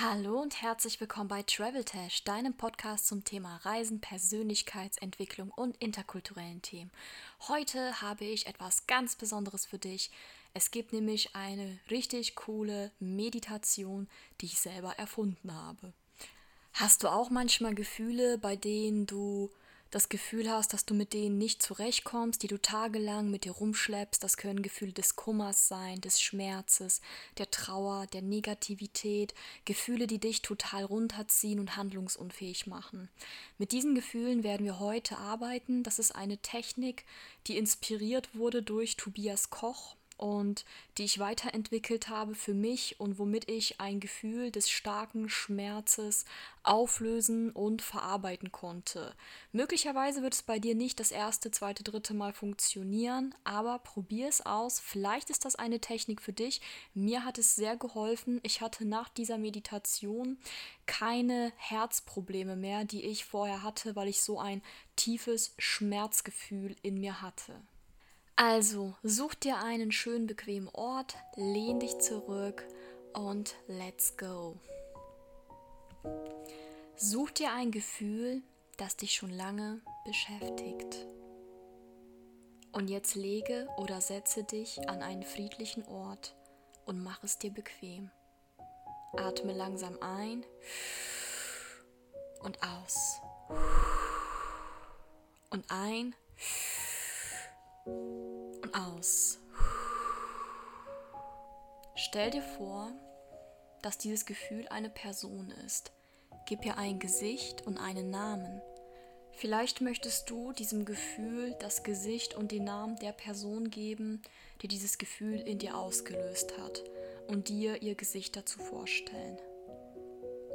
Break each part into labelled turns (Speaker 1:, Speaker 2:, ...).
Speaker 1: Hallo und herzlich willkommen bei Travel Tash, deinem Podcast zum Thema Reisen, Persönlichkeitsentwicklung und interkulturellen Themen. Heute habe ich etwas ganz Besonderes für dich. Es gibt nämlich eine richtig coole Meditation, die ich selber erfunden habe. Hast du auch manchmal Gefühle, bei denen du das Gefühl hast, dass du mit denen nicht zurechtkommst, die du tagelang mit dir rumschleppst. Das können Gefühle des Kummers sein, des Schmerzes, der Trauer, der Negativität, Gefühle, die dich total runterziehen und handlungsunfähig machen. Mit diesen Gefühlen werden wir heute arbeiten. Das ist eine Technik, die inspiriert wurde durch Tobias Koch und die ich weiterentwickelt habe für mich und womit ich ein Gefühl des starken Schmerzes auflösen und verarbeiten konnte. Möglicherweise wird es bei dir nicht das erste, zweite, dritte Mal funktionieren, aber probier es aus. Vielleicht ist das eine Technik für dich. Mir hat es sehr geholfen. Ich hatte nach dieser Meditation keine Herzprobleme mehr, die ich vorher hatte, weil ich so ein tiefes Schmerzgefühl in mir hatte. Also, such dir einen schönen bequemen Ort, lehn dich zurück und let's go. Such dir ein Gefühl, das dich schon lange beschäftigt. Und jetzt lege oder setze dich an einen friedlichen Ort und mach es dir bequem. Atme langsam ein und aus. Und ein aus. Stell dir vor, dass dieses Gefühl eine Person ist. Gib ihr ein Gesicht und einen Namen. Vielleicht möchtest du diesem Gefühl das Gesicht und den Namen der Person geben, die dieses Gefühl in dir ausgelöst hat, und dir ihr Gesicht dazu vorstellen.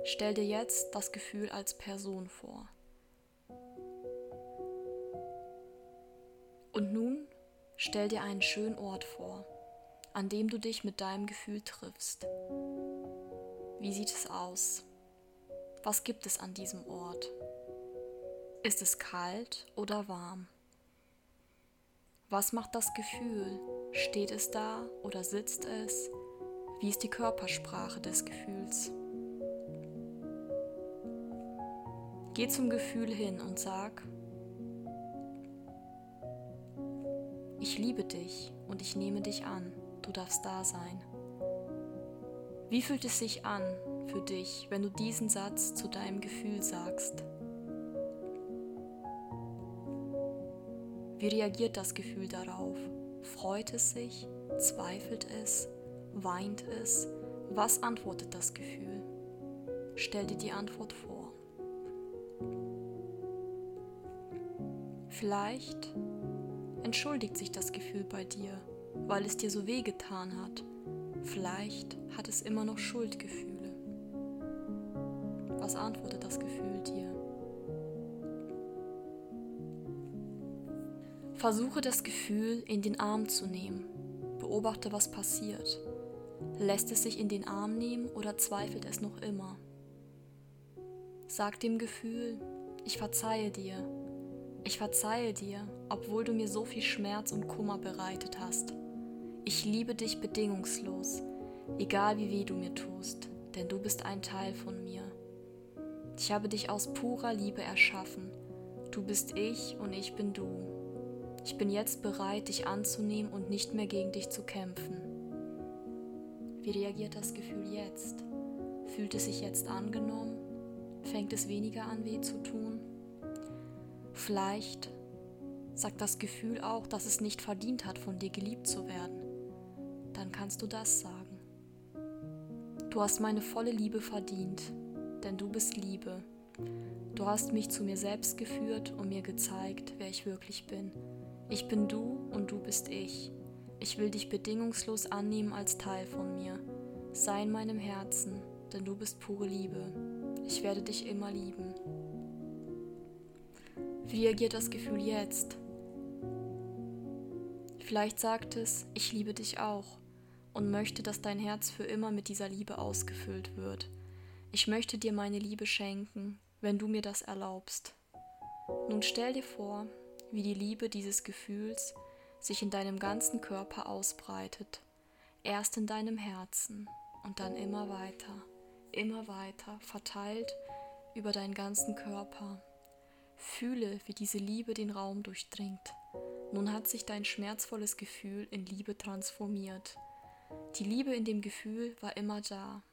Speaker 1: Stell dir jetzt das Gefühl als Person vor. Stell dir einen schönen Ort vor, an dem du dich mit deinem Gefühl triffst. Wie sieht es aus? Was gibt es an diesem Ort? Ist es kalt oder warm? Was macht das Gefühl? Steht es da oder sitzt es? Wie ist die Körpersprache des Gefühls? Geh zum Gefühl hin und sag, Ich liebe dich und ich nehme dich an. Du darfst da sein. Wie fühlt es sich an für dich, wenn du diesen Satz zu deinem Gefühl sagst? Wie reagiert das Gefühl darauf? Freut es sich? Zweifelt es? Weint es? Was antwortet das Gefühl? Stell dir die Antwort vor. Vielleicht entschuldigt sich das Gefühl bei dir, weil es dir so weh getan hat. Vielleicht hat es immer noch Schuldgefühle. Was antwortet das Gefühl dir? Versuche das Gefühl in den Arm zu nehmen. Beobachte, was passiert. Lässt es sich in den Arm nehmen oder zweifelt es noch immer? Sag dem Gefühl, ich verzeihe dir, ich verzeihe dir, obwohl du mir so viel Schmerz und Kummer bereitet hast. Ich liebe dich bedingungslos, egal wie weh du mir tust, denn du bist ein Teil von mir. Ich habe dich aus purer Liebe erschaffen. Du bist ich und ich bin du. Ich bin jetzt bereit, dich anzunehmen und nicht mehr gegen dich zu kämpfen. Wie reagiert das Gefühl jetzt? Fühlt es sich jetzt angenommen? Fängt es weniger an weh zu tun? Vielleicht sagt das Gefühl auch, dass es nicht verdient hat, von dir geliebt zu werden. Dann kannst du das sagen. Du hast meine volle Liebe verdient, denn du bist Liebe. Du hast mich zu mir selbst geführt und mir gezeigt, wer ich wirklich bin. Ich bin du und du bist ich. Ich will dich bedingungslos annehmen als Teil von mir. Sei in meinem Herzen, denn du bist pure Liebe. Ich werde dich immer lieben. Wie reagiert das Gefühl jetzt? Vielleicht sagt es, ich liebe dich auch und möchte, dass dein Herz für immer mit dieser Liebe ausgefüllt wird. Ich möchte dir meine Liebe schenken, wenn du mir das erlaubst. Nun stell dir vor, wie die Liebe dieses Gefühls sich in deinem ganzen Körper ausbreitet, erst in deinem Herzen und dann immer weiter, immer weiter, verteilt über deinen ganzen Körper. Fühle, wie diese Liebe den Raum durchdringt. Nun hat sich dein schmerzvolles Gefühl in Liebe transformiert. Die Liebe in dem Gefühl war immer da,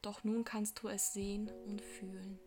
Speaker 1: doch nun kannst du es sehen und fühlen.